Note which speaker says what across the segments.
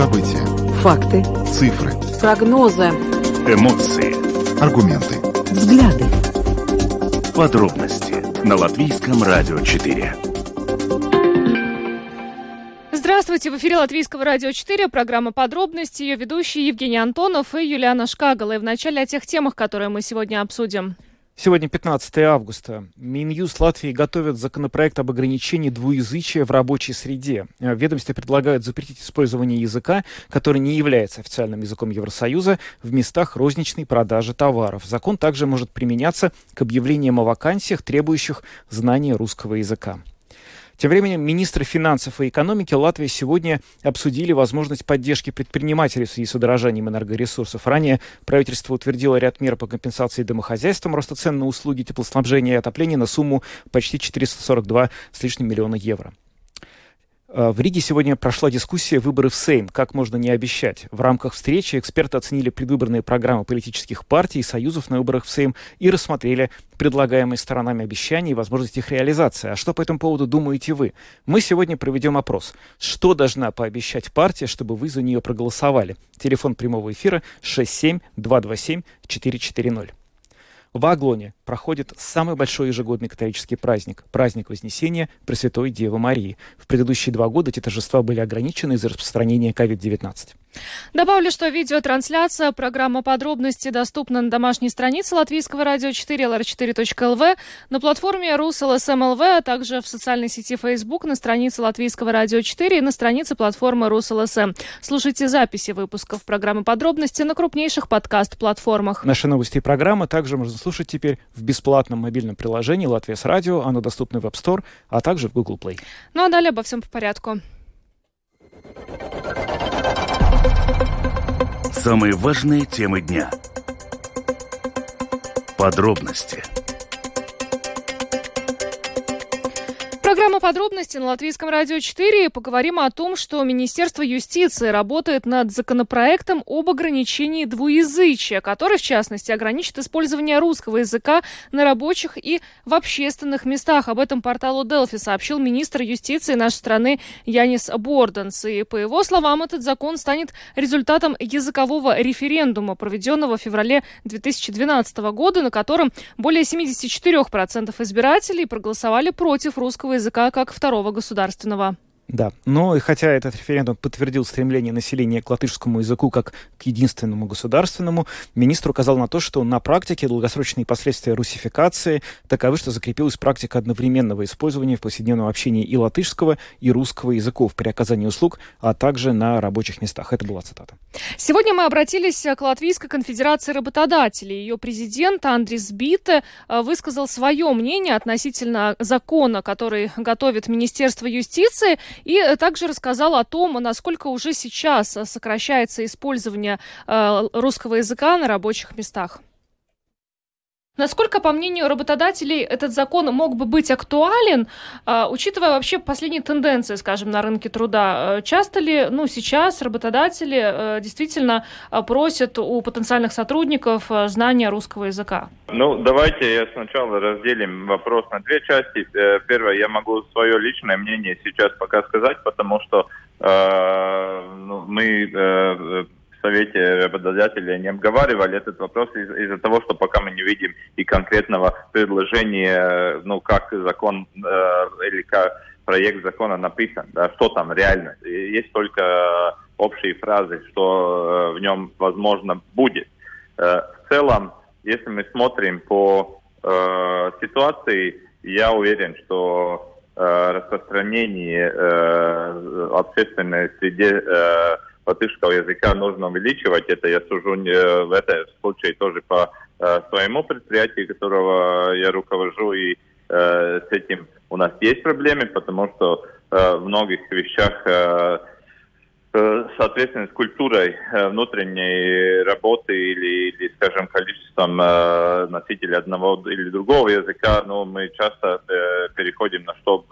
Speaker 1: События.
Speaker 2: Факты.
Speaker 1: Цифры.
Speaker 2: Прогнозы.
Speaker 3: Эмоции.
Speaker 1: Аргументы.
Speaker 2: Взгляды.
Speaker 3: Подробности на Латвийском радио 4.
Speaker 4: Здравствуйте, в эфире Латвийского радио 4, программа «Подробности», ее ведущие Евгений Антонов и Юлиана Шкагала. И вначале о тех темах, которые мы сегодня обсудим.
Speaker 5: Сегодня 15 августа. Минюст Латвии готовит законопроект об ограничении двуязычия в рабочей среде. В ведомстве предлагают запретить использование языка, который не является официальным языком Евросоюза, в местах розничной продажи товаров. Закон также может применяться к объявлениям о вакансиях, требующих знания русского языка. Тем временем министры финансов и экономики Латвии сегодня обсудили возможность поддержки предпринимателей в связи с удорожанием энергоресурсов. Ранее правительство утвердило ряд мер по компенсации домохозяйствам роста цен на услуги теплоснабжения и отопления на сумму почти 442 с лишним миллиона евро. Э, в Риге сегодня прошла дискуссия «Выборы в Сейм. Как можно не обещать?». В рамках встречи эксперты оценили предвыборные программы политических партий и союзов на выборах в Сейм и рассмотрели предлагаемые сторонами обещания и возможность их реализации. А что по этому поводу думаете вы? Мы сегодня проведем опрос. Что должна пообещать партия, чтобы вы за нее проголосовали? Телефон прямого эфира 67 227 440. В Аглоне проходит самый большой ежегодный католический праздник – праздник Вознесения Пресвятой Девы Марии. В предыдущие два года эти торжества были ограничены из-за распространения COVID-19.
Speaker 4: Добавлю, что видеотрансляция программа подробности доступна на домашней странице Латвийского радио 4 lr4.lv, на платформе РусЛСМЛВ, а также в социальной сети Facebook на странице Латвийского радио 4 и на странице платформы РусЛСМ. Слушайте записи выпусков программы подробности на крупнейших подкаст-платформах.
Speaker 5: Наши новости и программы также можно слушать теперь в бесплатном мобильном приложении «Латвия с радио». Оно доступно в App Store, а также в Google Play.
Speaker 4: Ну а далее обо всем по порядку.
Speaker 3: Самые важные темы дня. Подробности –
Speaker 4: подробности на Латвийском радио 4. Поговорим о том, что Министерство юстиции работает над законопроектом об ограничении двуязычия, который, в частности, ограничит использование русского языка на рабочих и в общественных местах. Об этом порталу Делфи сообщил министр юстиции нашей страны Янис Борденс. И, по его словам, этот закон станет результатом языкового референдума, проведенного в феврале 2012 года, на котором более 74% избирателей проголосовали против русского языка как второго государственного.
Speaker 5: Да, но и хотя этот референдум подтвердил стремление населения к латышскому языку как к единственному государственному, министр указал на то, что на практике долгосрочные последствия русификации таковы, что закрепилась практика одновременного использования в повседневном общении и латышского, и русского языков при оказании услуг, а также на рабочих местах. Это была цитата.
Speaker 4: Сегодня мы обратились к Латвийской конфедерации работодателей. Ее президент Андрис Бите э, высказал свое мнение относительно закона, который готовит Министерство юстиции. И э, также рассказал о том, насколько уже сейчас э, сокращается использование э, русского языка на рабочих местах. Насколько, по мнению работодателей, этот закон мог бы быть актуален, э, учитывая вообще последние тенденции, скажем, на рынке труда? Э, часто ли, ну, сейчас работодатели э, действительно просят у потенциальных сотрудников знания русского языка?
Speaker 6: Ну, давайте я сначала разделим вопрос на две части. Первое, я могу свое личное мнение сейчас пока сказать, потому что э, ну, мы э, Совете работодателей не обговаривали этот вопрос из- из-за того, что пока мы не видим и конкретного предложения, ну, как закон э, или как проект закона написан, да, что там реально. Есть только общие фразы, что э, в нем, возможно, будет. Э, в целом, если мы смотрим по э, ситуации, я уверен, что э, распространение э, общественной среде э, латышского языка нужно увеличивать. Это я сужу э, в этом случае тоже по э, своему предприятию, которого я руковожу, и э, с этим у нас есть проблемы, потому что э, в многих вещах э, э соответственно, с культурой э, внутренней работы или, или скажем, количеством э, носителей одного или другого языка, но ну, мы часто переходим на что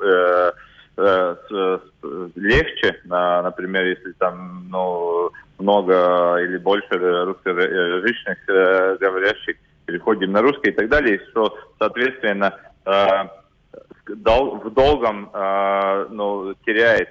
Speaker 6: легче, например, если там ну, много или больше русскоязычных э, говорящих переходим на русский и так далее, что, соответственно, э, в долгом ну, теряет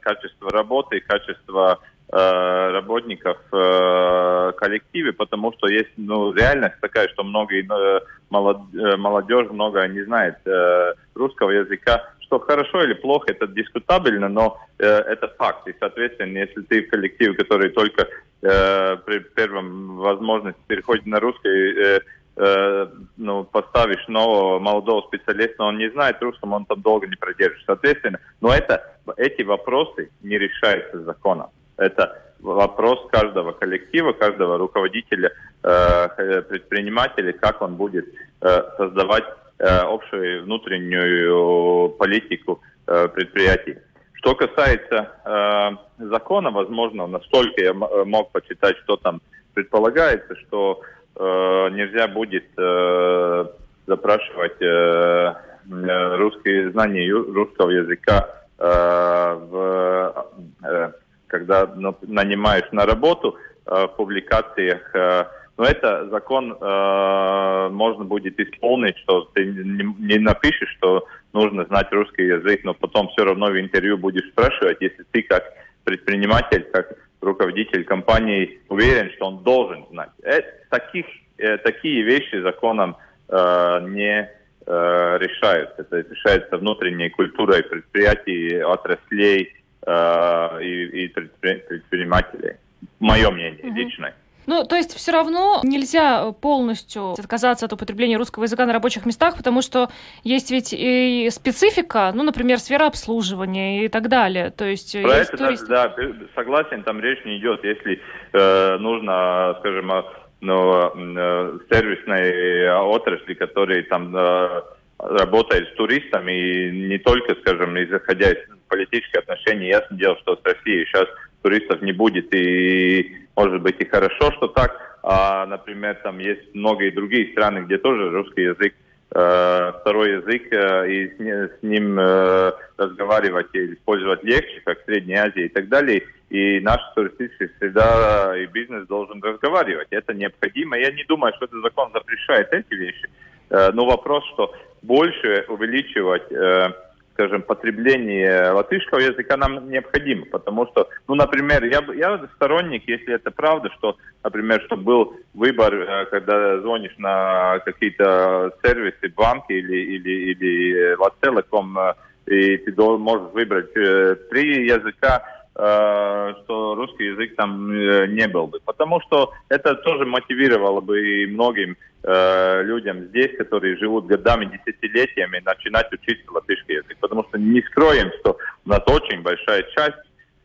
Speaker 6: качество работы, качество э, работников э, коллективе, потому что есть ну, реальность такая, что многие э, молод, э, молодежь много не знает э, русского языка. Что хорошо или плохо, это дискутабельно, но э, это факт. И, соответственно, если ты в коллективе, который только э, при первом возможности переходит на русский, э, э, ну, поставишь нового молодого специалиста, он не знает русском, он там долго не продержится. Соответственно, но это, эти вопросы не решаются законом. Это вопрос каждого коллектива, каждого руководителя, э, предпринимателя, как он будет э, создавать общую внутреннюю политику э, предприятий. Что касается э, закона, возможно, настолько я мог почитать, что там предполагается, что э, нельзя будет э, запрашивать э, э русские знания русского языка э, в, э, когда нанимаешь на работу э, в публикациях. Э, но это закон э, можно будет исполнить, что ты не, не напишешь, что нужно знать русский язык, но потом все равно в интервью будешь спрашивать, если ты как предприниматель, как руководитель компании уверен, что он должен знать. Это, таких, э, такие вещи законом э, не э, решаются. Это решается внутренней культурой предприятий, отраслей э, и, и предпринимателей. Мое мнение mm-hmm. личное.
Speaker 4: Ну, то есть все равно нельзя полностью отказаться от употребления русского языка на рабочих местах, потому что есть ведь и специфика, ну, например, сфера обслуживания и так далее. То есть
Speaker 6: Про это, турист... да, согласен, там речь не идет, если э, нужно, скажем, э, ну, э, сервисной отрасли, которые там э, работает с туристами, и не только, скажем, исходя из политических отношений, ясно дело, что с Россией сейчас туристов не будет, и может быть и хорошо, что так. А, например, там есть много и другие страны, где тоже русский язык э, второй язык, э, и с, ним э, разговаривать и использовать легче, как в Средней Азии и так далее. И наша туристическая среда и бизнес должен разговаривать. Это необходимо. Я не думаю, что этот закон запрещает эти вещи. Но вопрос, что больше увеличивать скажем, потребление латышского языка нам необходимо, потому что, ну, например, я, я сторонник, если это правда, что, например, что был выбор, э, когда звонишь на какие-то сервисы, банки или, или, или Лателеком, э, и ты можешь выбрать э, три языка, что русский язык там не был бы. Потому что это тоже мотивировало бы и многим э, людям здесь, которые живут годами, десятилетиями, начинать учить латышский язык. Потому что не скроем, что у нас очень большая часть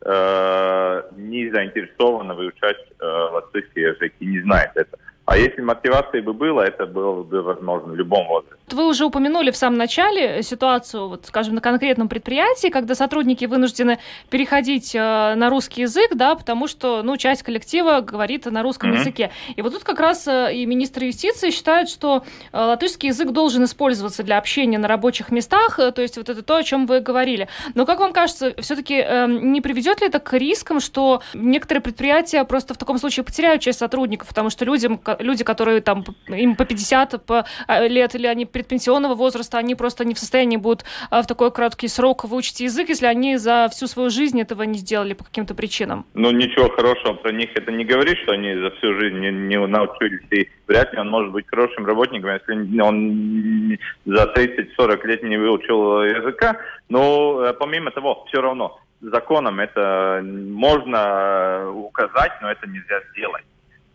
Speaker 6: э, не заинтересована выучать э, латышский язык и не знает это. А если мотивации бы было, это было бы возможно в любом возрасте.
Speaker 4: Вы уже упомянули в самом начале ситуацию, вот, скажем, на конкретном предприятии, когда сотрудники вынуждены переходить э, на русский язык, да, потому что, ну, часть коллектива говорит на русском mm-hmm. языке. И вот тут как раз э, и министр юстиции считают, что э, латышский язык должен использоваться для общения на рабочих местах, э, то есть вот это то, о чем вы говорили. Но как вам кажется, все-таки э, не приведет ли это к рискам, что некоторые предприятия просто в таком случае потеряют часть сотрудников, потому что людям, люди, которые там, им по 50 по, э, лет, или они предпенсионного возраста, они просто не в состоянии будут э, в такой короткий срок выучить язык, если они за всю свою жизнь этого не сделали по каким-то причинам.
Speaker 6: Ну, ничего хорошего про них это не говорит, что они за всю жизнь не, не научились, и вряд ли он может быть хорошим работником, если он за 30-40 лет не выучил языка. Но э, помимо того, все равно, законом это можно указать, но это нельзя сделать.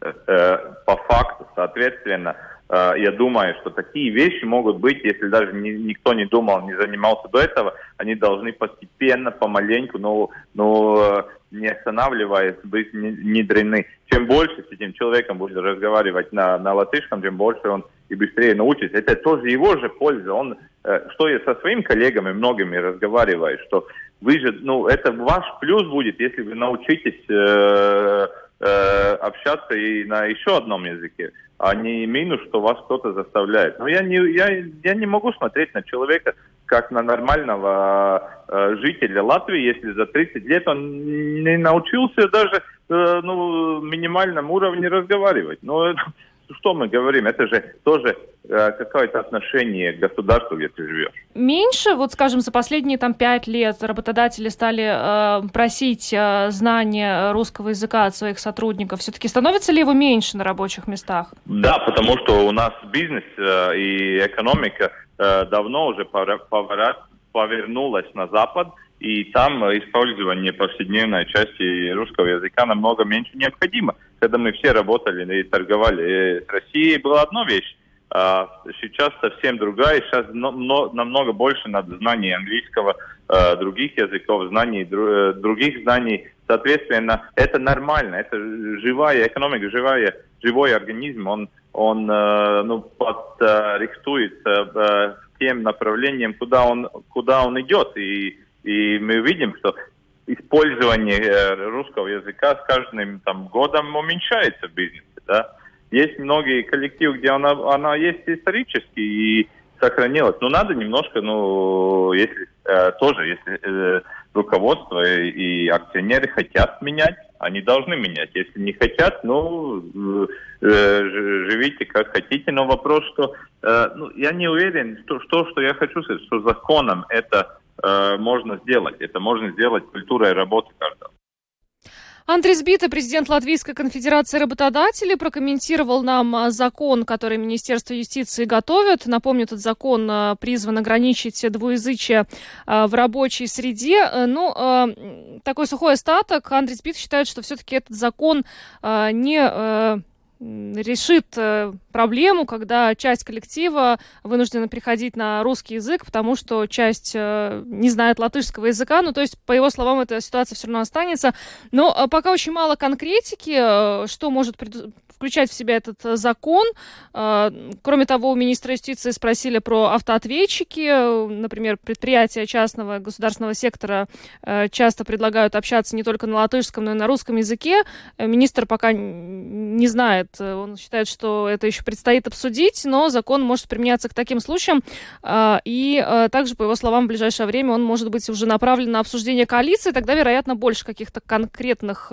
Speaker 6: Э, по факту, соответственно, э, я думаю, что такие вещи могут быть, если даже ни, никто не думал, не занимался до этого, они должны постепенно, помаленьку, но, но не останавливаясь, быть внедрены. Чем больше с этим человеком будет разговаривать на, на латышском, тем больше он и быстрее научится. Это тоже его же польза. Он, э, что я со своими коллегами многими разговариваю, что вы же, ну, это ваш плюс будет, если вы научитесь э, э, общаться и на еще одном языке, а не минус, что вас кто-то заставляет. Но я не, я, я не могу смотреть на человека как на нормального э, жителя Латвии, если за 30 лет он не научился даже э, ну, минимальном уровне разговаривать. Но что мы говорим? Это же тоже э, какое-то отношение к государству, где ты живешь.
Speaker 4: Меньше, вот скажем, за последние там пять лет работодатели стали э, просить э, знания русского языка от своих сотрудников. Все-таки становится ли его меньше на рабочих местах?
Speaker 6: Да, потому что у нас бизнес э, и экономика э, давно уже повернулась на Запад, и там использование повседневной части русского языка намного меньше необходимо. Когда мы все работали и торговали с Россией, была одна вещь. А сейчас совсем другая. Сейчас намного больше надо знаний английского, э, других языков, знаний, э, других знаний. Соответственно, это нормально. Это живая экономика, живая, живой организм. Он, он э, ну, подрихтуется тем направлением, куда он, куда он идет. И и мы видим, что использование э, русского языка с каждым там, годом уменьшается в бизнесе. Да? Есть многие коллективы, где она, она есть исторически и сохранилась. Но надо немножко, ну, если э, тоже, если э, руководство и, акционеры хотят менять, они должны менять. Если не хотят, ну, живите как хотите. Но вопрос, что ну, я не уверен, что, что, что я хочу сказать, что законом это э, можно сделать. Это можно сделать культурой работы каждого.
Speaker 4: Андрей Сбита, президент Латвийской конфедерации работодателей, прокомментировал нам а, закон, который Министерство юстиции готовит. Напомню, этот закон а, призван ограничить двуязычие а, в рабочей среде. Ну, такой сухой остаток. Андрей Сбит считает, что все-таки этот закон не решит э, проблему, когда часть коллектива вынуждена приходить на русский язык, потому что часть э, не знает латышского языка. Ну, то есть, по его словам, эта ситуация все равно останется. Но э, пока очень мало конкретики, что может включать в себя этот закон. Кроме того, у министра юстиции спросили про автоответчики. Например, предприятия частного государственного сектора часто предлагают общаться не только на латышском, но и на русском языке. Министр пока не знает. Он считает, что это еще предстоит обсудить, но закон может применяться к таким случаям. А, и э, также, по его словам, в ближайшее время он может быть уже направлен на обсуждение коалиции. Тогда, вероятно, больше каких-то конкретных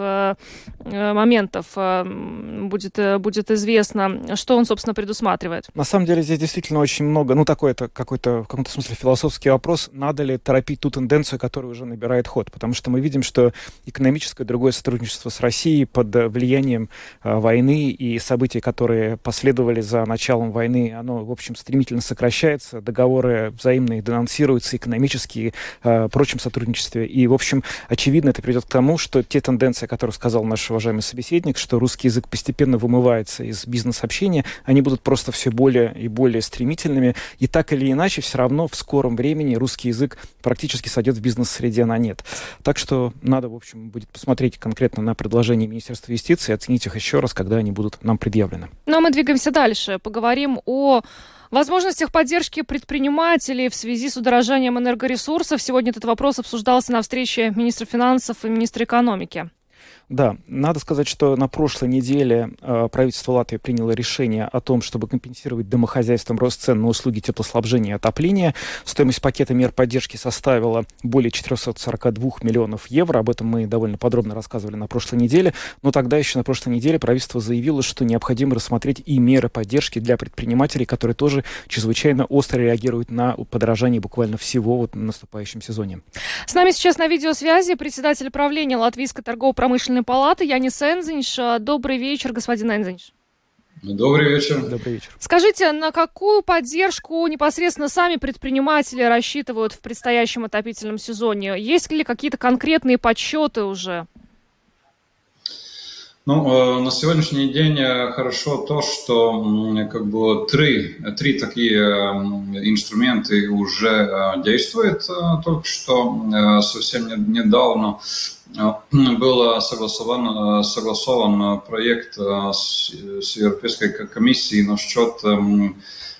Speaker 4: моментов будет будет, э, известно, что он, собственно, предусматривает?
Speaker 5: На самом деле здесь действительно очень много, ну, такой это какой-то, в каком-то смысле философский вопрос, надо ли торопить ту тенденцию, которая уже набирает ход, потому что мы видим, что экономическое другое сотрудничество с Россией под влиянием э, войны событий, которые последовали за началом войны, оно, в общем, стремительно сокращается, договоры взаимные денонсируются, экономические, э, прочем сотрудничестве, и, в общем, очевидно, это приведет к тому, что те тенденции, которые сказал наш уважаемый собеседник, что русский язык постепенно вымывается из бизнес-общения, они будут просто все более и более стремительными. И так или иначе, все равно в скором времени русский язык практически сойдет в бизнес-среде на нет. Так что надо, в общем, будет посмотреть конкретно на предложения Министерства юстиции, оценить их еще раз, когда они будут нам предъявлены.
Speaker 4: Ну а мы двигаемся дальше. Поговорим о возможностях поддержки предпринимателей в связи с удорожанием энергоресурсов. Сегодня этот вопрос обсуждался на встрече министра финансов и министра экономики.
Speaker 5: Да, надо сказать, что на прошлой неделе э, правительство Латвии приняло решение о том, чтобы компенсировать домохозяйствам рост цен на услуги теплоснабжения и отопления. Стоимость пакета мер поддержки составила более 442 миллионов евро. Об этом мы довольно подробно рассказывали на прошлой неделе. Но тогда еще на прошлой неделе правительство заявило, что необходимо рассмотреть и меры поддержки для предпринимателей, которые тоже чрезвычайно остро реагируют на подорожание буквально всего вот в наступающем сезоне.
Speaker 4: С нами сейчас на видеосвязи председатель правления Латвийской торгово-промышленной Общественной палаты Янис Энзинш. Добрый вечер, господин Энзинш.
Speaker 1: Добрый вечер.
Speaker 5: Добрый вечер.
Speaker 4: Скажите, на какую поддержку непосредственно сами предприниматели рассчитывают в предстоящем отопительном сезоне? Есть ли какие-то конкретные подсчеты уже?
Speaker 1: Ну, э, на сегодняшний день э, хорошо то, что как бы три, три такие инструменты уже действуют. Только что совсем недавно был согласован, согласован проект с, с Европейской комиссией насчет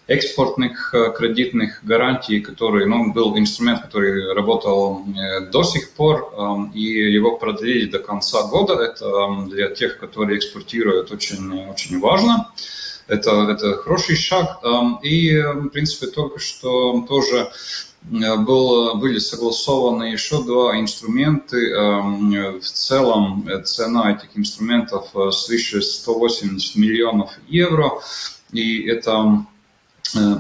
Speaker 1: экспортных кредитных гарантий, который ну, был инструмент, который работал до сих пор, и его продлили до конца года. Это для тех, которые экспортируют, очень, очень важно. Это, это хороший шаг. И, в принципе, только что тоже был, были согласованы еще два инструмента. В целом цена этих инструментов свыше 180 миллионов евро. И это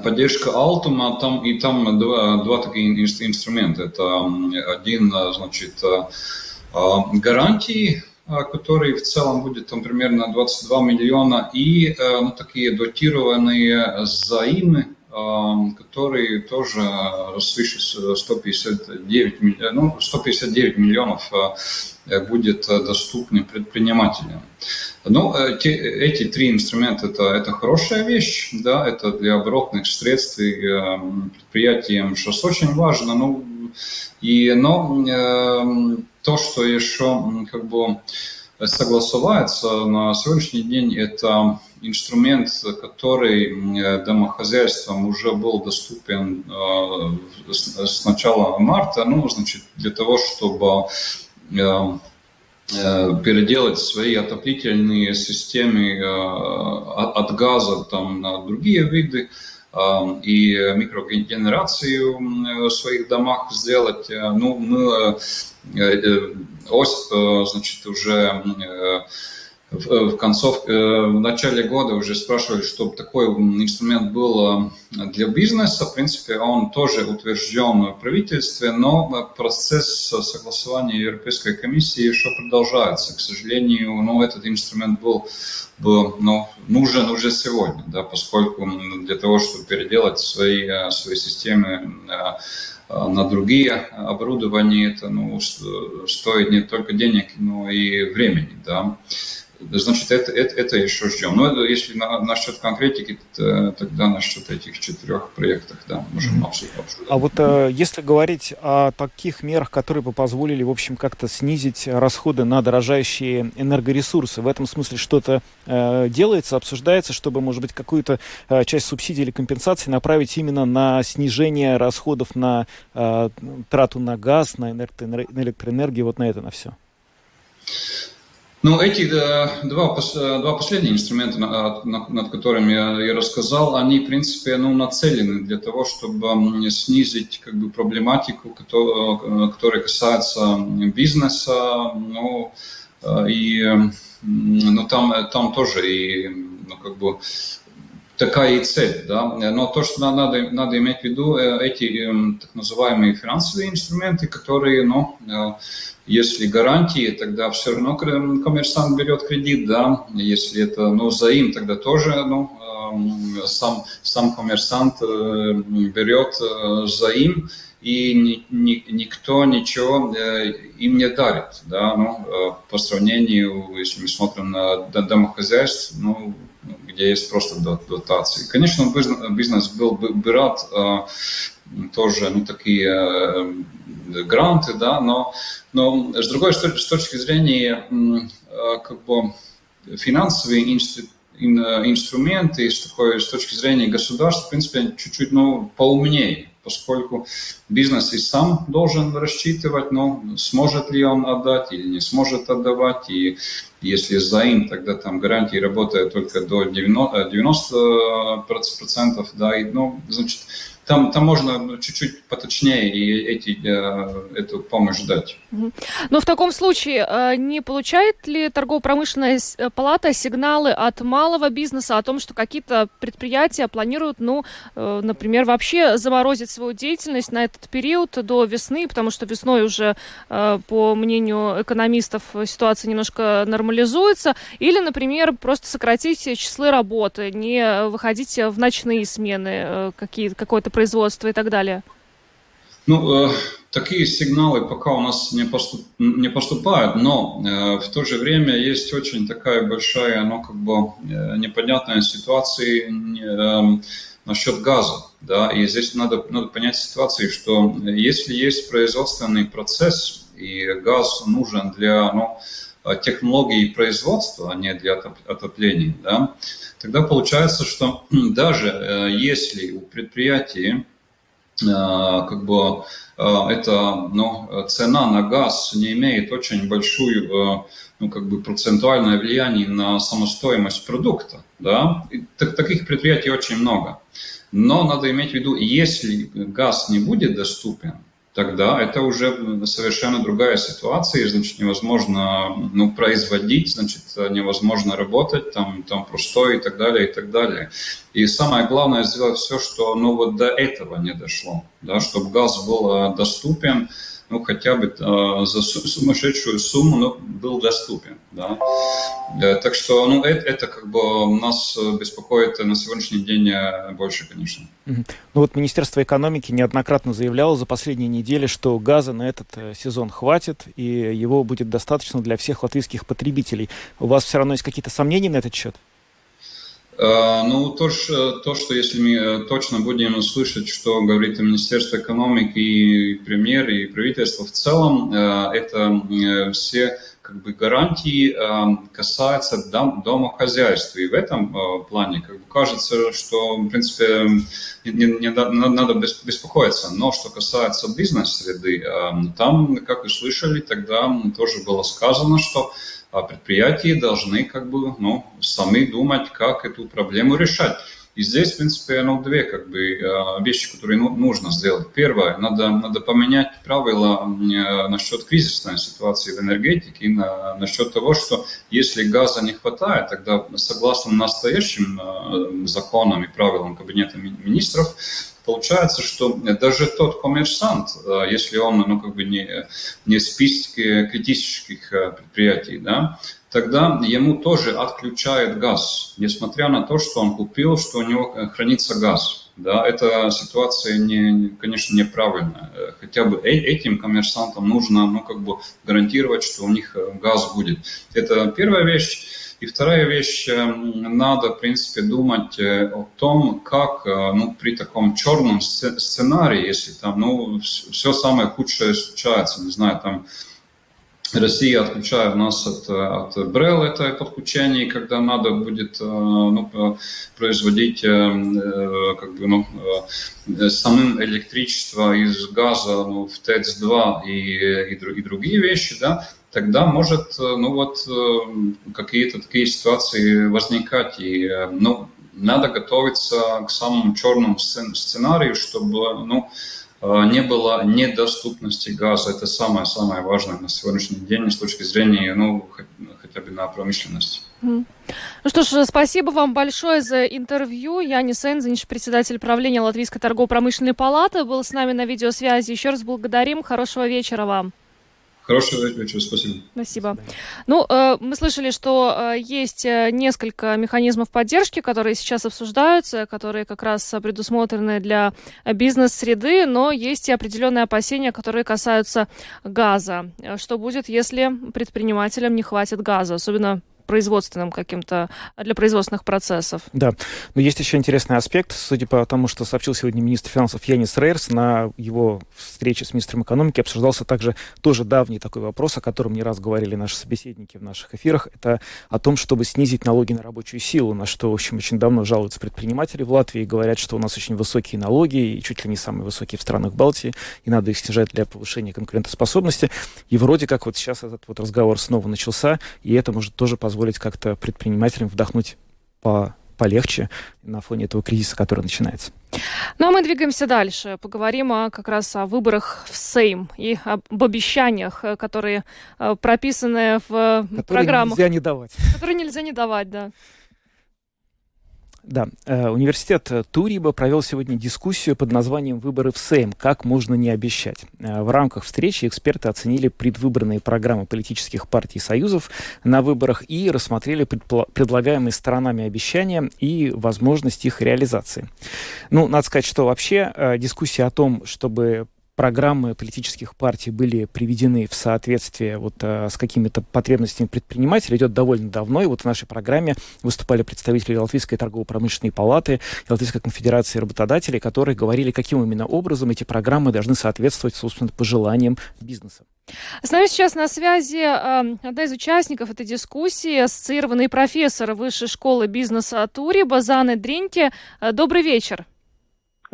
Speaker 1: поддержка Altum, там, и там два, два такие инструмента. Это один, значит, гарантии, которые в целом будет там примерно 22 миллиона, и ну, такие дотированные займы, которые тоже свыше 159, ну, 159 миллионов будет доступны предпринимателям. Ну, те, эти три инструмента это, это хорошая вещь, да, это для оборотных средств и предприятиям сейчас очень важно. Ну, и, но то, что еще как бы согласовывается на сегодняшний день, это инструмент, который домохозяйствам уже был доступен с начала марта, ну, значит, для того, чтобы переделать свои отоплительные системы от газа там, на другие виды и микрогенерацию в своих домах сделать. Ну, мы ось, значит, уже в концов, в начале года уже спрашивали, чтобы такой инструмент был для бизнеса. В принципе, он тоже утвержден в правительстве, но процесс согласования Европейской комиссии еще продолжается. К сожалению, ну, этот инструмент был, был ну, нужен уже сегодня, да, поскольку для того, чтобы переделать свои, свои системы на другие оборудования, это ну, стоит не только денег, но и времени. Да. Значит, это, это, это еще ждем. Но если на, насчет конкретики, то, тогда насчет этих четырех проектов, да, можем обсудить.
Speaker 5: А вот э, если говорить о таких мерах, которые бы позволили, в общем, как-то снизить расходы на дорожающие энергоресурсы, в этом смысле что-то э, делается, обсуждается, чтобы, может быть, какую-то э, часть субсидий или компенсации направить именно на снижение расходов на э, трату на газ, на, электроэнергию, вот на это, на все?
Speaker 1: Ну, эти два, два последних инструмента, над, над которыми я, рассказал, они, в принципе, ну, нацелены для того, чтобы снизить как бы, проблематику, которая касается бизнеса. Ну, и ну, там, там тоже и, ну, как бы, такая и цель. Да? Но то, что надо, надо иметь в виду, э, эти так называемые финансовые инструменты, которые ну, если гарантии, тогда все равно коммерсант берет кредит, да. Если это ну, заим, тогда тоже ну, эм, сам, сам коммерсант э, берет э, заим, и ни, ни, никто ничего э, им не дарит. Да? Ну, по сравнению, если мы смотрим на домохозяйство, ну, где есть просто дотации. Конечно, бизнес был бы рад тоже ну, такие гранты, да, но но с другой с точки зрения а, как бы, финансовые инструменты, с, такой, с точки зрения государства, в принципе, чуть-чуть ну, поумнее, поскольку бизнес и сам должен рассчитывать, но сможет ли он отдать или не сможет отдавать. И если заим, тогда там гарантии работают только до 90%, 90% да, и, ну, значит, там, там можно чуть-чуть поточнее и эти, э, эту помощь дать.
Speaker 4: Но в таком случае э, не получает ли торгово-промышленная э, палата сигналы от малого бизнеса о том, что какие-то предприятия планируют, ну, например, вообще заморозить свою деятельность на этот период до весны, потому что весной уже, по мнению экономистов, ситуация немножко нормализуется, или, например, просто сократить числы работы, не выходить в ночные смены, какие, какое-то производства и так далее?
Speaker 1: Ну, э, такие сигналы пока у нас не, поступ, не поступают, но э, в то же время есть очень такая большая, ну, как бы э, непонятная ситуация э, насчет газа, да, и здесь надо, надо понять ситуацию, что если есть производственный процесс, и газ нужен для, ну, технологии производства, а не для отопления, да, тогда получается, что даже э, если у предприятия э, как бы э, эта ну, цена на газ не имеет очень большую ну, как бы процентуальное влияние на самостоимость продукта, Да? И таких предприятий очень много. Но надо иметь в виду, если газ не будет доступен, тогда это уже совершенно другая ситуация, значит, невозможно ну, производить, значит, невозможно работать, там, там простой и так далее, и так далее. И самое главное сделать все, что ну, вот до этого не дошло, да, чтобы газ был доступен, ну, хотя бы э, за сумасшедшую сумму ну, был доступен. Да? Э, так что ну, это, это как бы нас беспокоит на сегодняшний день э, больше, конечно.
Speaker 5: Ну вот Министерство экономики неоднократно заявляло за последние недели, что газа на этот э, сезон хватит, и его будет достаточно для всех латвийских потребителей. У вас все равно есть какие-то сомнения на этот счет?
Speaker 1: Э, ну, то, то, что если мы э, точно будем слышать, что говорит Министерство экономики, и премьер, и правительство в целом, э, это все как бы гарантии касаются дом, домохозяйства. И в этом плане как бы кажется, что, в принципе, не, не надо беспокоиться. Но что касается бизнес-среды, там, как вы слышали, тогда тоже было сказано, что а предприятия должны как бы, ну, сами думать, как эту проблему решать. И здесь, в принципе, ну, две как бы, а, вещи, которые ну, нужно сделать. Первое, надо, надо поменять правила насчет кризисной ситуации в энергетике, на, насчет того, что если газа не хватает, тогда согласно настоящим а, законам и правилам Кабинета министров, получается, что даже тот коммерсант, э, если он ну, как бы не, не в критических э, предприятий, да, тогда ему тоже отключают газ, несмотря на то, что он купил, что у него э, хранится газ. Да, эта ситуация, не, конечно, неправильная. Хотя бы этим коммерсантам нужно ну, как бы гарантировать, что у них газ будет. Это первая вещь. И вторая вещь, эм, надо, в принципе, думать э, о том, как э, ну, при таком черном сценарии, если там ну, все самое худшее случается, не знаю, там Россия отключает нас от, от БРЕЛ, это подключение, когда надо будет э, ну, производить как бы, ну, самым электричество из газа ну, в ТЭЦ-2 и, и, и другие вещи, да, тогда может э, ну вот э, какие-то такие ситуации возникать. И э, ну, надо готовиться к самому черному сценарию, чтобы ну, не было недоступности газа. Это самое-самое важное на сегодняшний день с точки зрения ну, хотя бы на промышленность.
Speaker 4: Ну что ж, спасибо вам большое за интервью. Янис Энзинч, председатель правления Латвийской торгово-промышленной палаты, был с нами на видеосвязи. Еще раз благодарим. Хорошего вечера вам.
Speaker 1: Хорошего вечера, спасибо.
Speaker 4: Спасибо. Ну, э, мы слышали, что э, есть э, несколько механизмов поддержки, которые сейчас обсуждаются, которые как раз предусмотрены для бизнес-среды, но есть и определенные опасения, которые касаются газа. Что будет, если предпринимателям не хватит газа, особенно производственным каким-то, для производственных процессов.
Speaker 5: Да, но есть еще интересный аспект, судя по тому, что сообщил сегодня министр финансов Янис Рейерс, на его встрече с министром экономики обсуждался также тоже давний такой вопрос, о котором не раз говорили наши собеседники в наших эфирах, это о том, чтобы снизить налоги на рабочую силу, на что, в общем, очень давно жалуются предприниматели в Латвии, говорят, что у нас очень высокие налоги, и чуть ли не самые высокие в странах Балтии, и надо их снижать для повышения конкурентоспособности. И вроде как вот сейчас этот вот разговор снова начался, и это может тоже позволить позволить как-то предпринимателям вдохнуть по полегче на фоне этого кризиса, который начинается.
Speaker 4: Ну а мы двигаемся дальше. Поговорим о, как раз о выборах в Сейм и об обещаниях, э, которые э, прописаны в
Speaker 5: которые программах. Которые нельзя не давать.
Speaker 4: Которые нельзя не давать, да.
Speaker 5: Да, э, университет Туриба провел сегодня дискуссию под названием «Выборы в Сейм. Как можно не обещать?». Э, в рамках встречи эксперты оценили предвыборные программы политических партий и союзов на выборах и рассмотрели предлагаемые сторонами обещания и возможность их реализации. Ну, надо сказать, что вообще э, дискуссия о том, чтобы программы политических партий были приведены в соответствие вот э, с какими-то потребностями предпринимателей идет довольно давно. И вот в нашей программе выступали представители Латвийской торгово-промышленной палаты Латвийской конфедерации работодателей, которые говорили, каким именно образом эти программы должны соответствовать, собственно, пожеланиям бизнеса.
Speaker 4: С нами сейчас на связи э, одна из участников этой дискуссии, ассоциированный профессор Высшей школы бизнеса Тури Базаны Дриньки. Э, добрый вечер.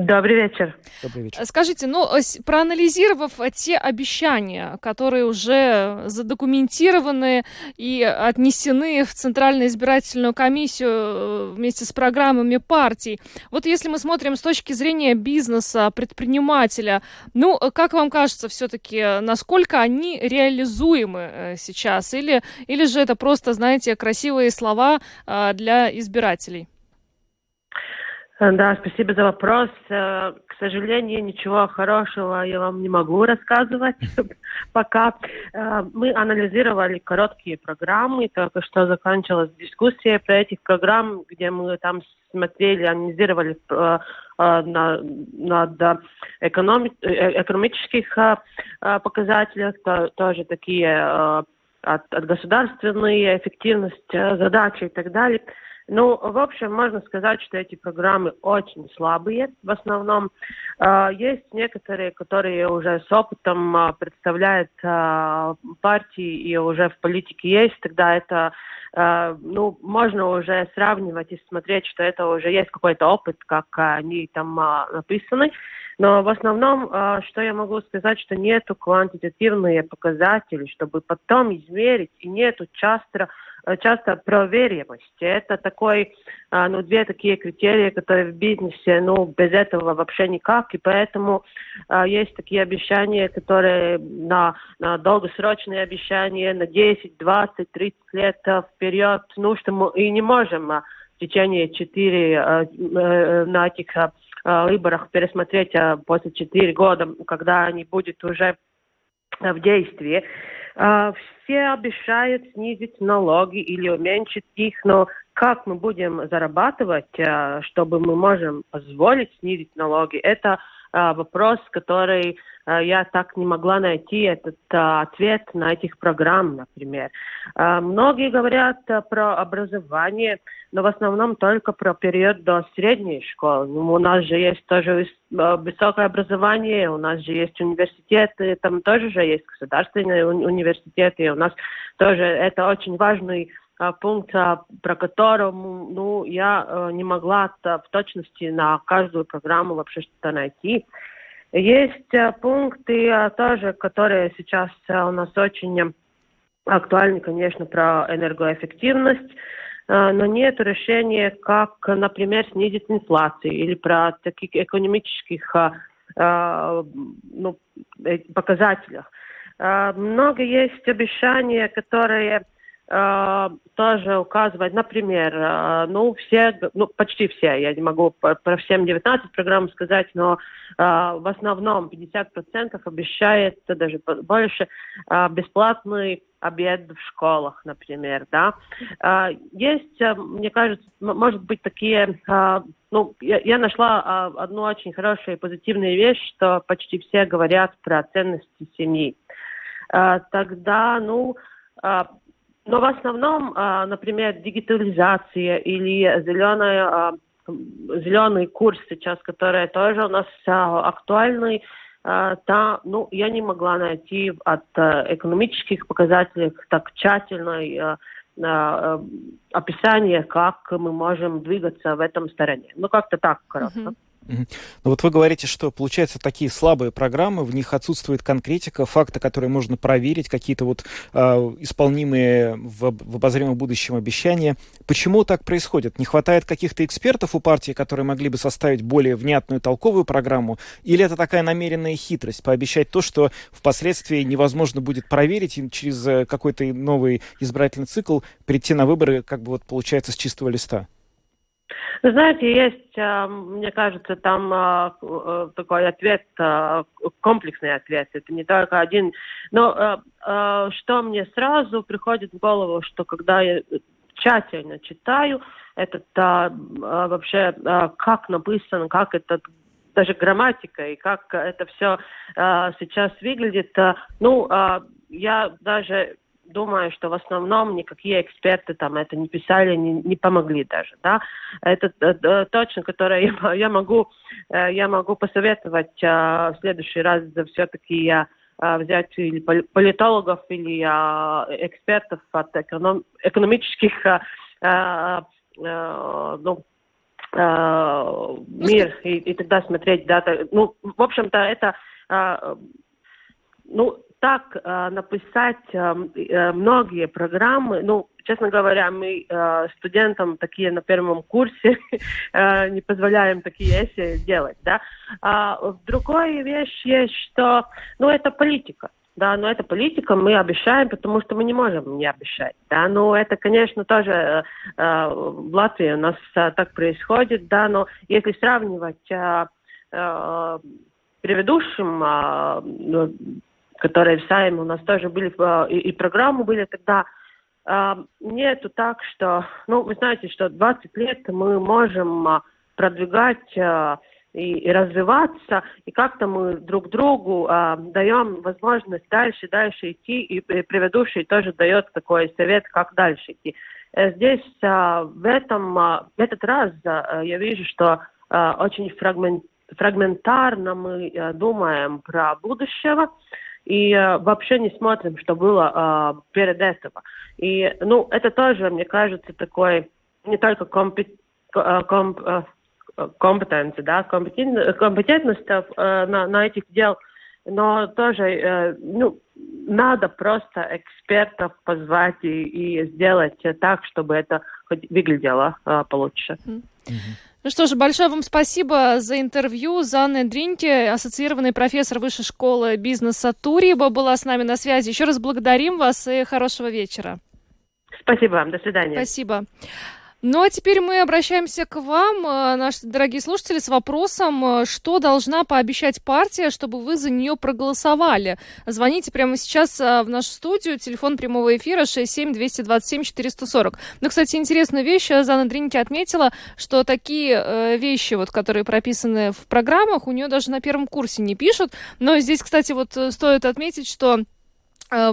Speaker 7: Добрый вечер.
Speaker 5: Добрый вечер.
Speaker 4: Скажите, ну, проанализировав те обещания, которые уже задокументированы и отнесены в Центральную избирательную комиссию э, вместе с программами партий, вот если мы смотрим с точки зрения бизнеса, предпринимателя, ну, как вам кажется все-таки, насколько они реализуемы э, сейчас? Или, или же это просто, знаете, красивые слова э, для избирателей?
Speaker 7: Э, да, спасибо за вопрос. Э, к сожалению, ничего хорошего я вам не могу рассказывать пока. Э, мы анализировали короткие программы, только что закончилась дискуссия про этих программ, где мы там смотрели, анализировали на, над экономи, экономических показателях, то, тоже такие от, от государственной эффективности задачи и так далее. Ну, в общем, можно сказать, что эти программы очень слабые в основном. А, есть некоторые, которые уже с опытом а, представляют а, партии и уже в политике есть, тогда это ну, можно уже сравнивать и смотреть, что это уже есть какой-то опыт, как они там написаны. Но в основном, что я могу сказать, что нету квантитативные показатели, чтобы потом измерить, и нету часто Э, часто проверяемость. Это такой, а, ну, две такие критерии, которые в бизнесе, ну, без этого вообще никак, и поэтому а, есть такие обещания, которые на, на долгосрочные обещания, на 10, 20, 30 лет вперед, ну, что мы и не можем а, в течение 4 э, на этих выборах пересмотреть после 4 года, когда они будут уже в действии. А, все обещают снизить налоги или уменьшить их, но как мы будем зарабатывать, а, чтобы мы можем позволить снизить налоги, это вопрос, который а, я так не могла найти этот а, ответ на этих программ, например. Многие говорят про образование, но в основном только про период до средней школы. Ну, у нас же есть тоже высокое образование, у нас же есть университеты, там тоже же есть государственные университеты, у нас тоже это очень важный пункт, про который ну, я э, не могла в точности на каждую программу вообще что-то найти. Есть э, пункты э, тоже, которые сейчас у нас очень актуальны, конечно, про энергоэффективность, но нет решения, как, например, снизить инфляцию или про таких экономических ну, показателях. Много есть обещания, которые э, тоже указывать, например, э, ну, все, ну, почти все, я не могу про всем 19 программ сказать, но э, в основном 50% обещает, даже больше, э, бесплатный обед в школах, например, да. Э, есть, э, мне кажется, может быть, такие, э, ну, я, я нашла э, одну очень хорошую и позитивную вещь, что почти все говорят про ценности семьи. Э, тогда, ну, но в основном, а, например, дигитализация или зеленая, а, зеленый курс сейчас, который тоже у нас а, актуальный, там, ну, я не могла найти от экономических показателей так тщательной описание, как мы можем двигаться в этом стороне. Ну, как-то так коротко. Uh-huh.
Speaker 5: Ну вот вы говорите, что получается такие слабые программы, в них отсутствует конкретика, факты, которые можно проверить, какие-то вот э, исполнимые в, в обозримом будущем обещания. Почему так происходит? Не хватает каких-то экспертов у партии, которые могли бы составить более внятную толковую программу? Или это такая намеренная хитрость, пообещать то, что впоследствии невозможно будет проверить, и через э, какой-то новый избирательный цикл прийти на выборы, как бы вот получается, с чистого листа?
Speaker 7: Знаете, есть, а, мне кажется, там а, э, такой ответ, а, комплексный ответ. Это не только один. Но что мне сразу приходит в голову, что когда я тщательно читаю, этот вообще как написано, как это даже грамматика и как это все сейчас выглядит, ну, я даже думаю, что в основном никакие эксперты там это не писали, не, не помогли даже, да. Это э, точно, которое я, я могу, э, я могу посоветовать э, в следующий раз все-таки я э, взять или политологов, или э, экспертов от эконом, экономических э, э, ну, э, мир и, и тогда смотреть, да, то- ну, в общем-то, это, э, ну, так э, написать э, э, многие программы, ну, честно говоря, мы э, студентам такие на первом курсе э, не позволяем такие эссе делать, да. А другая вещь есть, что, ну, это политика. Да, но это политика, мы обещаем, потому что мы не можем не обещать. Да, ну это, конечно, тоже э, э, в Латвии у нас э, так происходит, да, но если сравнивать э, э, предыдущим, э, которые в Сайме у нас тоже были, э, и, и программы были тогда, э, нету так, что, ну, вы знаете, что 20 лет мы можем э, продвигать э, и, и развиваться, и как-то мы друг другу э, даем возможность дальше, дальше идти, и, и предыдущий тоже дает такой совет, как дальше идти. Здесь в этом, в этот раз я вижу, что очень фрагмент, фрагментарно мы думаем про будущего, и э, вообще не смотрим, что было э, перед этого. И, ну, это тоже, мне кажется, такой не только компе- э, комп- компетенции, да, компетен- компетентность э, на, на этих дел, но тоже, э, ну, надо просто экспертов позвать и, и сделать так, чтобы это хоть выглядело э, получше.
Speaker 4: Ну что ж, большое вам спасибо за интервью. Занна Дриньке, ассоциированный профессор Высшей школы бизнеса Туриба, была с нами на связи. Еще раз благодарим вас и хорошего вечера.
Speaker 7: Спасибо вам, до свидания.
Speaker 4: Спасибо. Ну а теперь мы обращаемся к вам, э, наши дорогие слушатели, с вопросом, э, что должна пообещать партия, чтобы вы за нее проголосовали. Звоните прямо сейчас э, в нашу студию, телефон прямого эфира 67-227-440. Ну, кстати, интересную вещь Зана Дринки отметила, что такие вещи, вот, которые прописаны в программах, у нее даже на первом курсе не пишут. Но здесь, кстати, вот стоит отметить, что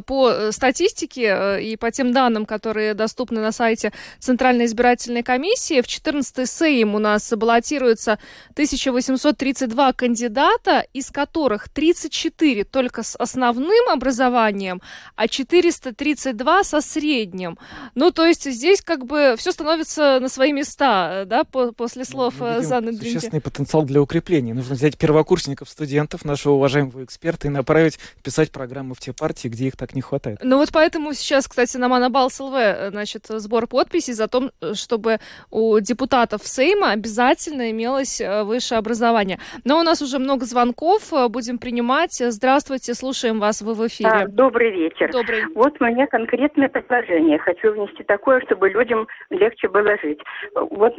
Speaker 4: по э, статистике э, и по тем данным, которые доступны на сайте Центральной избирательной комиссии, в 14-й Сейм у нас баллотируется 1832 кандидата, из которых 34 только с основным образованием, а 432 со средним. Ну, то есть здесь как бы все становится на свои места, да, по- после слов
Speaker 5: Мы
Speaker 4: э,
Speaker 5: видим
Speaker 4: Заны Дринки.
Speaker 5: Существенный потенциал для укрепления. Нужно взять первокурсников, студентов, нашего уважаемого эксперта и направить писать программы в те партии, где их так не хватает.
Speaker 4: Ну вот поэтому сейчас, кстати, на Манабалс ЛВ, э, значит, сбор подписей за то, чтобы у депутатов Сейма обязательно имелось э, высшее образование. Но у нас уже много звонков, э, будем принимать. Здравствуйте, слушаем вас, вы в
Speaker 8: А,
Speaker 4: эфире.
Speaker 8: Добрый вечер.
Speaker 4: Добрый.
Speaker 8: Вот у меня конкретное предложение. Хочу внести такое, чтобы людям легче было жить. Вот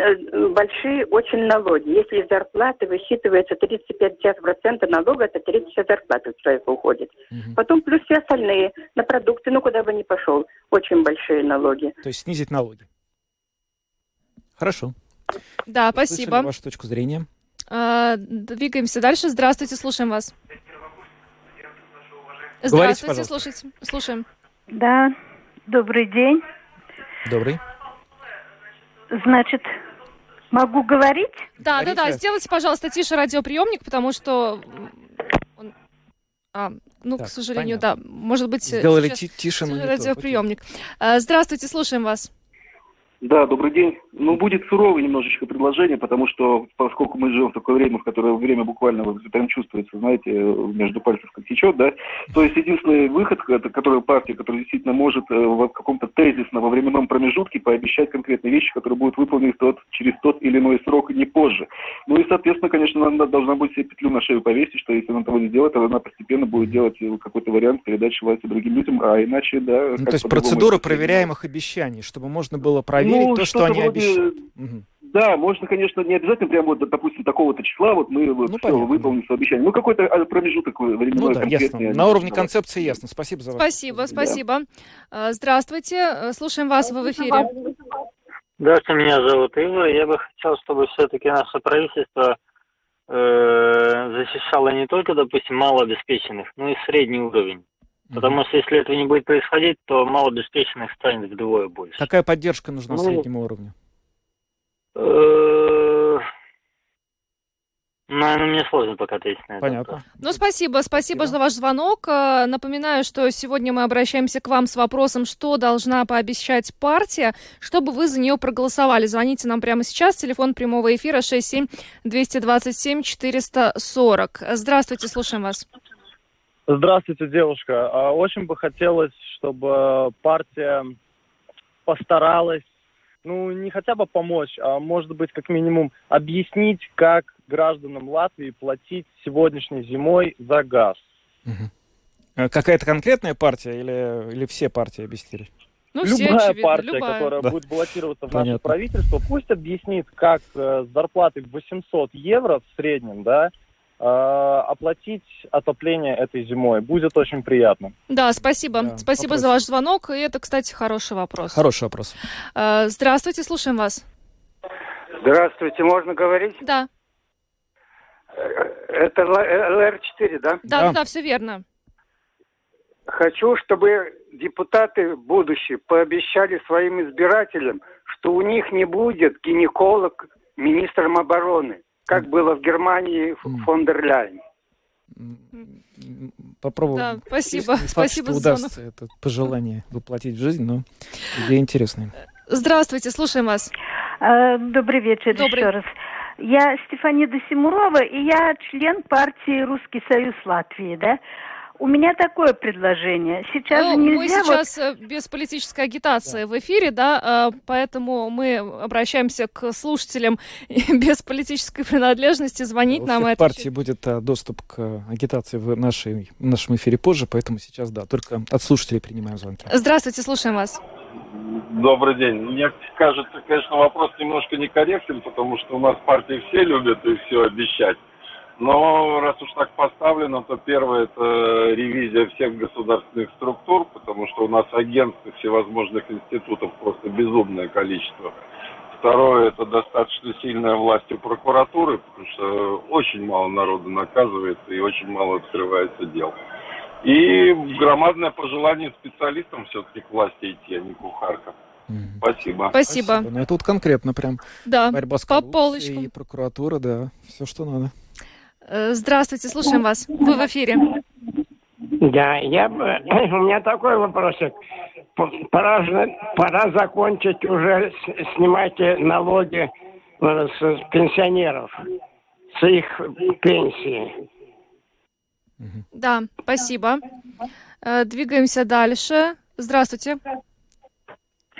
Speaker 8: большие очень налоги. Если из зарплаты высчитывается 35% налога, это 30 зарплаты у человека уходит.
Speaker 5: Мгм.
Speaker 8: Потом плюс все остальные на продукты, ну куда бы ни пошел. Очень большие налоги.
Speaker 5: То есть снизить налоги. Хорошо.
Speaker 4: Да,
Speaker 5: Услышали
Speaker 4: спасибо.
Speaker 5: вашу точку зрения.
Speaker 4: А, Двигаемся дальше. Здравствуйте, слушаем вас.
Speaker 5: Говорите,
Speaker 4: Здравствуйте,
Speaker 5: пожалуйста.
Speaker 4: слушайте, слушаем.
Speaker 9: Да, добрый день.
Speaker 5: Добрый.
Speaker 9: Значит, могу говорить?
Speaker 4: Да, да, да,
Speaker 5: Говорите.
Speaker 4: сделайте, пожалуйста, тише радиоприемник, потому что а, ну,
Speaker 5: Так,
Speaker 4: к сожалению, да, может быть, э,
Speaker 5: Сделали
Speaker 4: сейчас
Speaker 5: ти- тише, то.
Speaker 4: радиоприемник. А, Здравствуйте, слушаем вас.
Speaker 10: Да, добрый день. Ну, будет суровое немножечко предложение, потому что, поскольку мы живем в такое время, в которое время буквально вот прям чувствуется, знаете, между пальцев как течет, да, то есть единственный выход, это, который партия, которая действительно может э, в каком-то тезисно во временном промежутке пообещать конкретные вещи, которые будут выполнены тот, через тот или иной срок, не позже. Ну и, соответственно, конечно, она должна будет себе петлю на шею повесить, что если она того не сделает, то она постепенно будет делать э, какой-то вариант передачи власти другим людям, а иначе, да...
Speaker 5: Ну, то есть процедура проверяемых обещаний, чтобы можно было проверить
Speaker 10: Ну,
Speaker 5: то, что
Speaker 10: что-то
Speaker 5: они
Speaker 10: вроде-
Speaker 5: обещали. Мгм.
Speaker 10: Да, можно, конечно, не обязательно прямо вот, допустим, такого-то числа, вот мы вот
Speaker 5: Ну,
Speaker 10: все
Speaker 5: понятно,
Speaker 10: выполним свое обещание. Ну, какой-то а, промежуток временной
Speaker 5: Ну да, ясно. На уровне
Speaker 10: Да.
Speaker 5: концепции ясно. Спасибо за ваше.
Speaker 4: Спасибо, спасибо. А, Здравствуйте, э, слушаем вас, вы в эфире.
Speaker 11: Здравствуйте, меня зовут Ива. Я бы хотел, чтобы все-таки наше правительство э, защищало не только, допустим, малообеспеченных, но и средний уровень. Потому что если этого не будет происходить, то малообеспеченных станет вдвое больше.
Speaker 5: Какая поддержка нужна
Speaker 11: Ну,
Speaker 5: среднему уровню?
Speaker 11: Э, Наверное, мне сложно пока ответить на это.
Speaker 5: Понятно.
Speaker 4: Ну, спасибо, спасибо за ваш звонок. Э, Напоминаю, что сегодня мы обращаемся к вам с вопросом, что должна пообещать партия, чтобы вы за нее проголосовали. Звоните нам прямо сейчас. Телефон прямого эфира 67 227 440. Здравствуйте, слушаем вас.
Speaker 12: Здравствуйте, девушка. А, Очень бы хотелось, чтобы партия постаралась, ну, не хотя бы помочь, а может быть, как минимум, объяснить, как гражданам Латвии платить сегодняшней зимой за газ.
Speaker 5: Э, Какая-то конкретная партия или, или все партии объяснили?
Speaker 4: Ну, все,
Speaker 12: любая
Speaker 4: очевидно,
Speaker 12: партия,
Speaker 4: любая.
Speaker 12: которая
Speaker 5: Да.
Speaker 12: будет баллотироваться в наше
Speaker 5: Понятно.
Speaker 12: правительство, пусть объяснит, как э, с зарплатой в 800 евро в среднем, да, э, оплатить отопление этой зимой. Будет очень приятно.
Speaker 4: Да, спасибо.
Speaker 5: Да,
Speaker 4: спасибо
Speaker 5: вопрос.
Speaker 4: за ваш звонок. И это, кстати, хороший вопрос.
Speaker 5: Хороший вопрос.
Speaker 4: Э, Здравствуйте, слушаем вас.
Speaker 13: Здравствуйте, можно говорить?
Speaker 4: Да,
Speaker 13: Это ЛР-4, да?
Speaker 4: да, да, все верно.
Speaker 13: Хочу, чтобы депутаты будущие пообещали своим избирателям, что у них не будет гинеколог министром обороны, как было в Германии фон дер Ляйен.
Speaker 5: Попробуем.
Speaker 4: Да, спасибо.
Speaker 5: Не факт,
Speaker 4: Спасибо
Speaker 5: что удастся это пожелание воплотить в жизнь, но идея интересная.
Speaker 4: Здравствуйте, слушаем вас.
Speaker 9: Э, Добрый вечер
Speaker 4: Добрый.
Speaker 9: еще раз. Я Стефанида Симурова, и я член партии «Русский союз Латвии», да? У меня такое предложение. Сейчас
Speaker 4: Ну,
Speaker 9: же
Speaker 4: мы
Speaker 9: нельзя вот-
Speaker 4: сейчас э, без политической агитации в эфире, да, э, поэтому мы обращаемся к слушателям без политической принадлежности звонить
Speaker 5: У
Speaker 4: нам.
Speaker 5: всех
Speaker 4: это
Speaker 5: партий будет а, доступ к агитации в, нашей, в нашем эфире позже, поэтому сейчас, да, только от слушателей принимаем звонки.
Speaker 4: Здравствуйте, слушаем вас.
Speaker 14: Добрый день. Мне кажется, конечно, вопрос немножко некорректен, потому что у нас партии все любят и все обещать. Но раз уж так поставлено, то первое это ревизия всех государственных структур, потому что у нас агентств и всевозможных институтов просто безумное количество. Второе это достаточно сильная власть у прокуратуры, потому что очень мало народу наказывается и очень мало открывается дел. И громадное пожелание специалистам все-таки к власти идти, а не кухаркам. Спасибо.
Speaker 4: Спасибо.
Speaker 5: Ну, это вот конкретно прям
Speaker 4: Да,
Speaker 5: борьба с
Speaker 4: по полочкам.
Speaker 5: и прокуратура, да, все, что надо.
Speaker 4: Э, Здравствуйте, слушаем вас. Вы в эфире.
Speaker 15: Да, я бы, у меня такой вопросик. Пора, пора закончить уже снимать налоги э, с пенсионеров, с их пенсии.
Speaker 4: Да, спасибо. Э, Двигаемся дальше. Здравствуйте.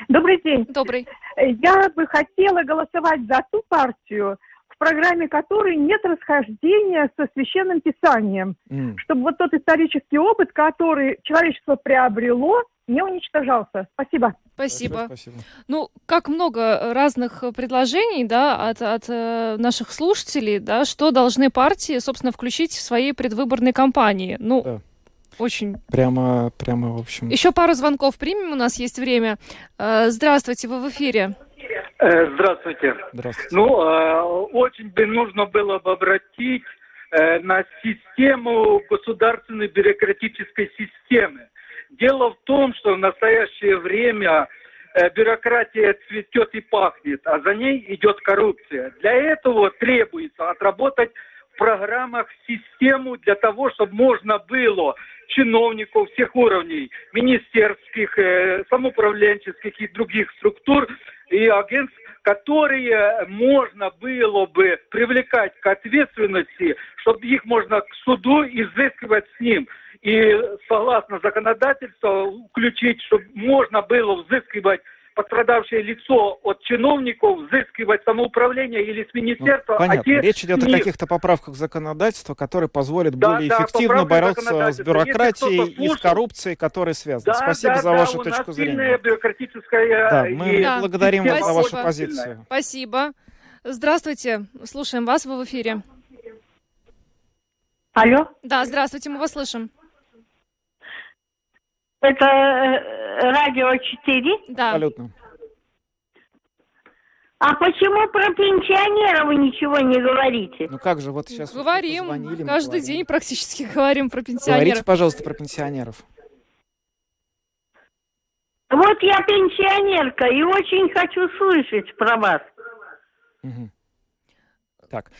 Speaker 16: Добрый день.
Speaker 4: Добрый.
Speaker 16: Я бы хотела голосовать за ту партию, в программе которой нет расхождения со священным писанием, чтобы вот тот исторический опыт, который человечество приобрело, не уничтожался. Спасибо.
Speaker 4: Спасибо. Ну, как много разных предложений, да, от, от э, наших слушателей, да, что должны партии, собственно, включить в свои предвыборные кампании. Ну, очень.
Speaker 5: Прямо, прямо, в общем...
Speaker 4: Еще пару звонков примем, у нас есть время. Э, Здравствуйте, вы в эфире.
Speaker 17: Э, Здравствуйте.
Speaker 5: Здравствуйте.
Speaker 17: Ну, э, очень бы нужно было бы обратить э, на систему государственной бюрократической системы. Дело в том, что в настоящее время бюрократия цветет и пахнет, а за ней идет коррупция. Для этого требуется отработать в программах систему для того, чтобы можно было чиновников всех уровней, министерских, самоуправленческих и других структур и агентств, которые можно было бы привлекать к ответственности, чтобы их можно к суду изыскивать с ним. И согласно законодательству включить, чтобы можно было взыскивать пострадавшее лицо от чиновников, взыскивать самоуправление или с министерства. а
Speaker 5: Понятно.
Speaker 17: те
Speaker 5: Речь идет
Speaker 17: с
Speaker 5: о
Speaker 17: них.
Speaker 5: каких-то поправках законодательства, которые позволят
Speaker 17: Да,
Speaker 5: более
Speaker 17: да,
Speaker 5: эффективно бороться с бюрократией и с коррупцией, которые связаны.
Speaker 17: Да,
Speaker 5: Спасибо
Speaker 17: да,
Speaker 5: за
Speaker 17: да,
Speaker 5: вашу точку зрения.
Speaker 17: бюрократическая...
Speaker 5: Да, мы
Speaker 17: и
Speaker 5: благодарим вас за вашу позицию.
Speaker 4: Спасибо. Здравствуйте, слушаем вас, вы в эфире.
Speaker 18: Алло,
Speaker 4: Да, здравствуйте, мы вас слышим.
Speaker 18: Это э, радио 4?
Speaker 4: Да.
Speaker 5: Абсолютно.
Speaker 18: А почему про пенсионеров вы ничего не говорите?
Speaker 5: Ну как же, вот сейчас вы
Speaker 4: Говорим,
Speaker 5: позвонили, мы
Speaker 4: каждый
Speaker 5: говорим.
Speaker 4: день практически говорим про
Speaker 5: Говорите,
Speaker 4: пенсионеров.
Speaker 5: пожалуйста, про пенсионеров.
Speaker 18: Вот я пенсионерка и очень хочу слышать про вас.
Speaker 5: Так.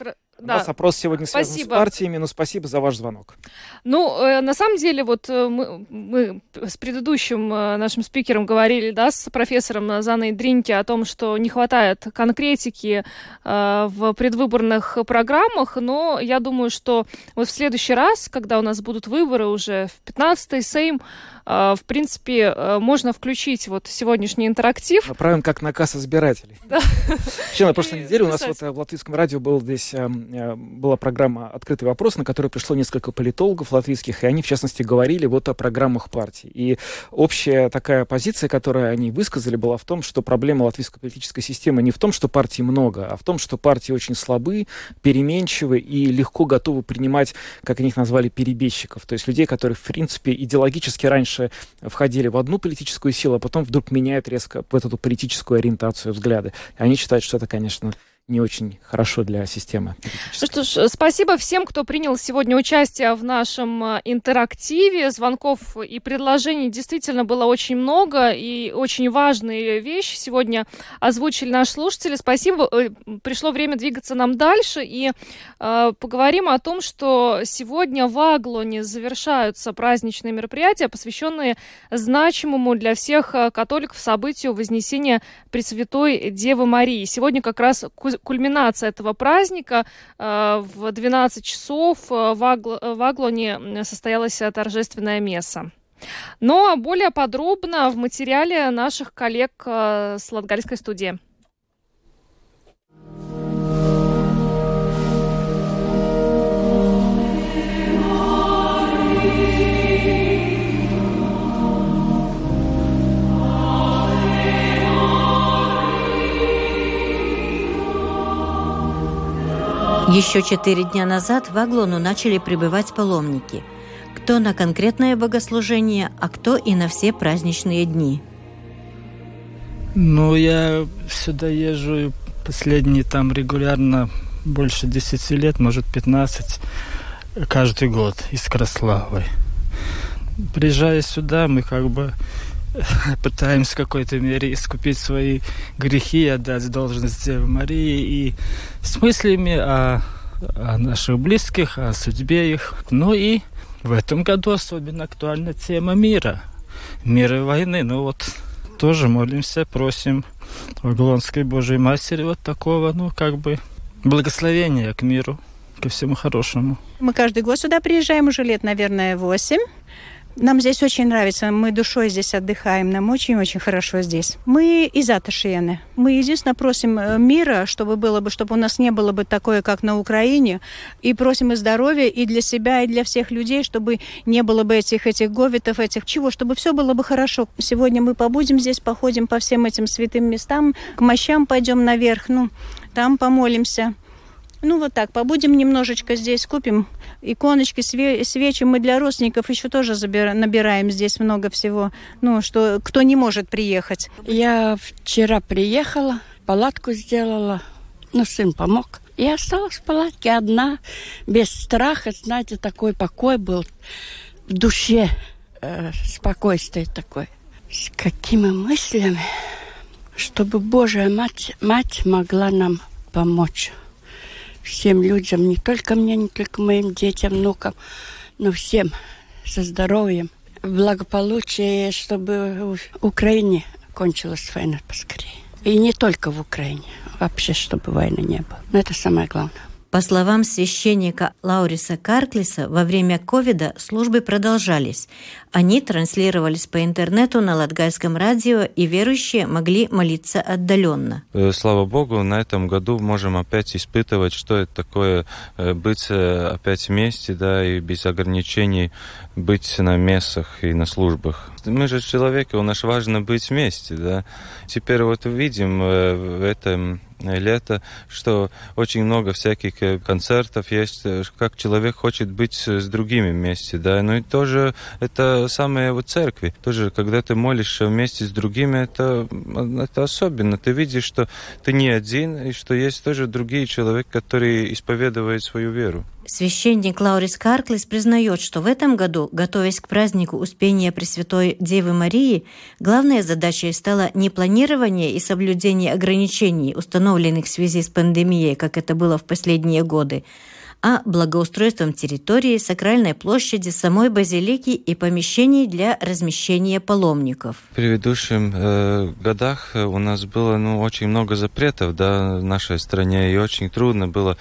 Speaker 5: Да. У нас опрос сегодня связан спасибо. с партиями, но спасибо за ваш звонок.
Speaker 4: Ну, э, на самом деле, вот э, мы, мы с предыдущим э, нашим спикером говорили, да, с профессором Заной Дриньки о том, что не хватает конкретики э, в предвыборных программах, но я думаю, что вот в следующий раз, когда у нас будут выборы уже в 15-й Сейм, э, в принципе, э, можно включить вот сегодняшний интерактив.
Speaker 5: Направим как наказ избирателей. Да. Вообще, на прошлой неделе у нас вот в Латвийском радио был здесь эм, Э, была программа «Открытый вопрос», на которую пришло несколько политологов латвийских, и они, в частности, говорили вот о программах партий. И общая такая позиция, которую они высказали, была в том, что проблема латвийской политической системы не в том, что партий много, а в том, что партии очень слабы, переменчивы и легко готовы принимать, как они их назвали, перебежчиков, то есть людей, которые, в принципе, идеологически раньше входили в одну политическую силу, а потом вдруг меняют резко вот эту политическую ориентацию, взгляды. И они считают, что это, конечно, не очень хорошо для системы.
Speaker 4: Ну что ж, спасибо всем, кто принял сегодня участие в нашем э, интерактиве. Звонков и предложений действительно было очень много, и очень важные вещи сегодня озвучили наши слушатели. Спасибо. Э, пришло время двигаться нам дальше, и э, поговорим о том, что сегодня в Аглоне завершаются праздничные мероприятия, посвященные значимому для всех э, католиков событию Вознесения Пресвятой Девы Марии. Сегодня как раз кульминация этого праздника. Э, в 12 часов э, в, Агл... в Аглоне состоялась торжественная месса. Но более подробно в материале наших коллег э, с Латгальской студии.
Speaker 19: Еще четыре дня назад в Аглону начали прибывать паломники. Кто на конкретное богослужение, а кто и на все праздничные дни.
Speaker 20: Ну, я сюда езжу последние там регулярно больше 10 лет, может 15, каждый год из Краславы. Приезжая сюда, мы как бы пытаемся в какой-то мере искупить свои грехи, отдать должность Деве Марии и с мыслями о, о наших близких, о судьбе их. Ну и в этом году особенно актуальна тема мира, мира и войны. Ну вот тоже молимся, просим Вавилонской Божьей Матери вот такого, ну как бы благословения к миру, ко всему хорошему.
Speaker 21: Мы каждый год сюда приезжаем уже лет, наверное, восемь. Нам здесь очень нравится, мы душой здесь отдыхаем, нам очень-очень хорошо здесь. Мы из Аташиены. Мы единственно просим э, мира, чтобы было бы, чтобы у нас не было бы такое, как на Украине, и просим и здоровья и для себя, и для всех людей, чтобы не было бы этих, этих говитов, этих чего, чтобы все было бы хорошо. Сегодня мы побудем здесь, походим по всем этим святым местам, к мощам пойдем наверх, ну, там помолимся. Ну, вот так, побудем немножечко здесь, купим иконочки, свечи. Мы для родственников еще тоже набираем здесь много всего, ну, что кто не может приехать.
Speaker 22: Я вчера приехала, палатку сделала, ну, сын помог. И осталась в палатке одна, без страха, знаете, такой покой был в душе, э, спокойствие такое. С какими мыслями, чтобы Божья Мать, Мать могла нам помочь всем людям, не только мне, не только моим детям, внукам, но всем со здоровьем, благополучие, чтобы в Украине кончилась война поскорее. И не только в Украине, вообще, чтобы войны не было. Но это самое главное.
Speaker 19: По словам священника Лауриса Карклиса, во время ковида службы продолжались. Они транслировались по интернету на Латгальском радио, и верующие могли молиться отдаленно.
Speaker 23: Э, слава Богу, на этом году можем опять испытывать, что это такое э, быть э, опять вместе, да, и без ограничений быть на мессах и на службах. Мы же человеки, у нас важно быть вместе, да. Теперь вот видим в этом лето, что очень много всяких э, концертов есть, э, как человек хочет быть с другими вместе, да, ну и тоже это самое вот церкви, тоже когда ты молишься вместе с другими, это, это особенно, ты видишь, что ты не один, и что есть тоже другие человек, которые исповедуют свою веру.
Speaker 19: Священник Лаурис Карклис признает, что в этом году, готовясь к празднику Успения Пресвятой Девы Марии, главной задачей стало не планирование и соблюдение ограничений, установленных в связи с пандемией, как это было в последние годы, а благоустройством территории, сакральной площади, самой базилики и помещений для размещения паломников.
Speaker 23: В предыдущих э, годах у нас было ну, очень много запретов да, в нашей стране, и очень трудно было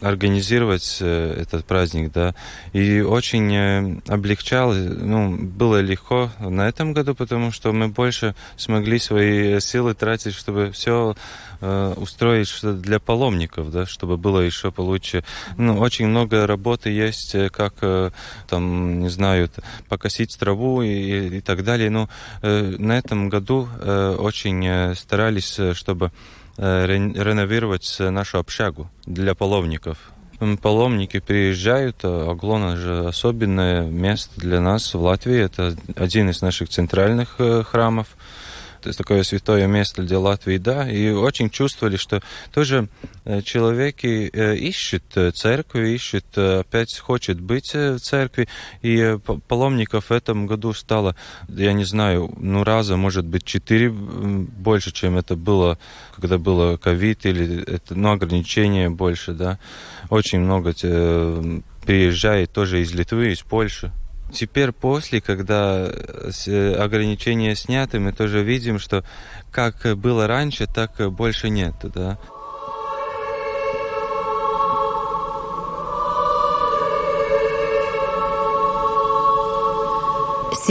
Speaker 23: организировать э, этот праздник, да, и очень э, облегчал, ну, было легко на этом году, потому что мы больше смогли свои силы тратить, чтобы все э, устроить что для паломников, да, чтобы было еще получше. Ну, очень много работы есть, как там, не знаю, покосить траву и, и так далее. Но на этом году очень старались, чтобы реновировать нашу общагу для паломников. Паломники приезжают, а Аглона же особенное место для нас в Латвии. Это один из наших центральных храмов то такое святое место для Латвии, да, и очень чувствовали, что тоже э, человеки э, ищут э, церкви, ищут, опять хочет быть в церкви, и паломников в этом году стало, я не знаю, ну раза, может быть, четыре больше, чем это было, когда было ковид или это, ну, ограничения больше, да. Очень много приезжает тоже из Литвы, из Польши. Теперь после, когда э, ограничения сняты, мы тоже видим, что как было раньше, так больше нет. Да?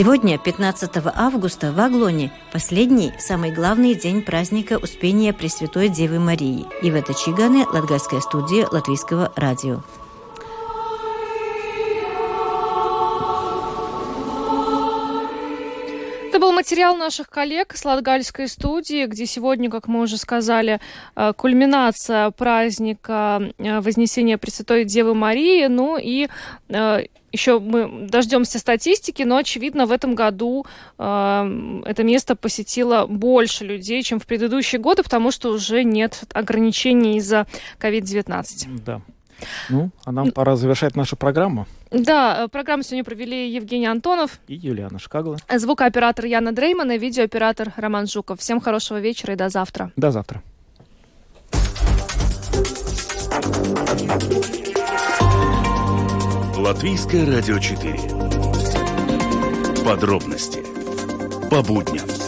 Speaker 19: Сегодня, 15 августа, в Аглоне последний, самый главный день праздника Успения Пресвятой Девы Марии. И в это Чиганы, Латгальская студия Латвийского радио.
Speaker 4: Материал наших коллег с Латгальской студии, где сегодня, как мы уже сказали, э, кульминация праздника э, Вознесения Пресвятой Девы Марии. Ну и э, еще мы дождемся статистики, но, очевидно, в этом году э, это место посетило больше людей, чем в предыдущие годы, потому что уже нет ограничений из-за COVID-19.
Speaker 5: Да. Ну, а нам пора завершать нашу программу.
Speaker 4: Да, э, программу сегодня провели Евгений Антонов
Speaker 5: и Юлиана Шкагла.
Speaker 4: Звукооператор Яна Дрейман и видеооператор Роман Жуков. Всем хорошего вечера и до завтра.
Speaker 5: До завтра.
Speaker 24: Латвийское радио 4. Подробности по будням.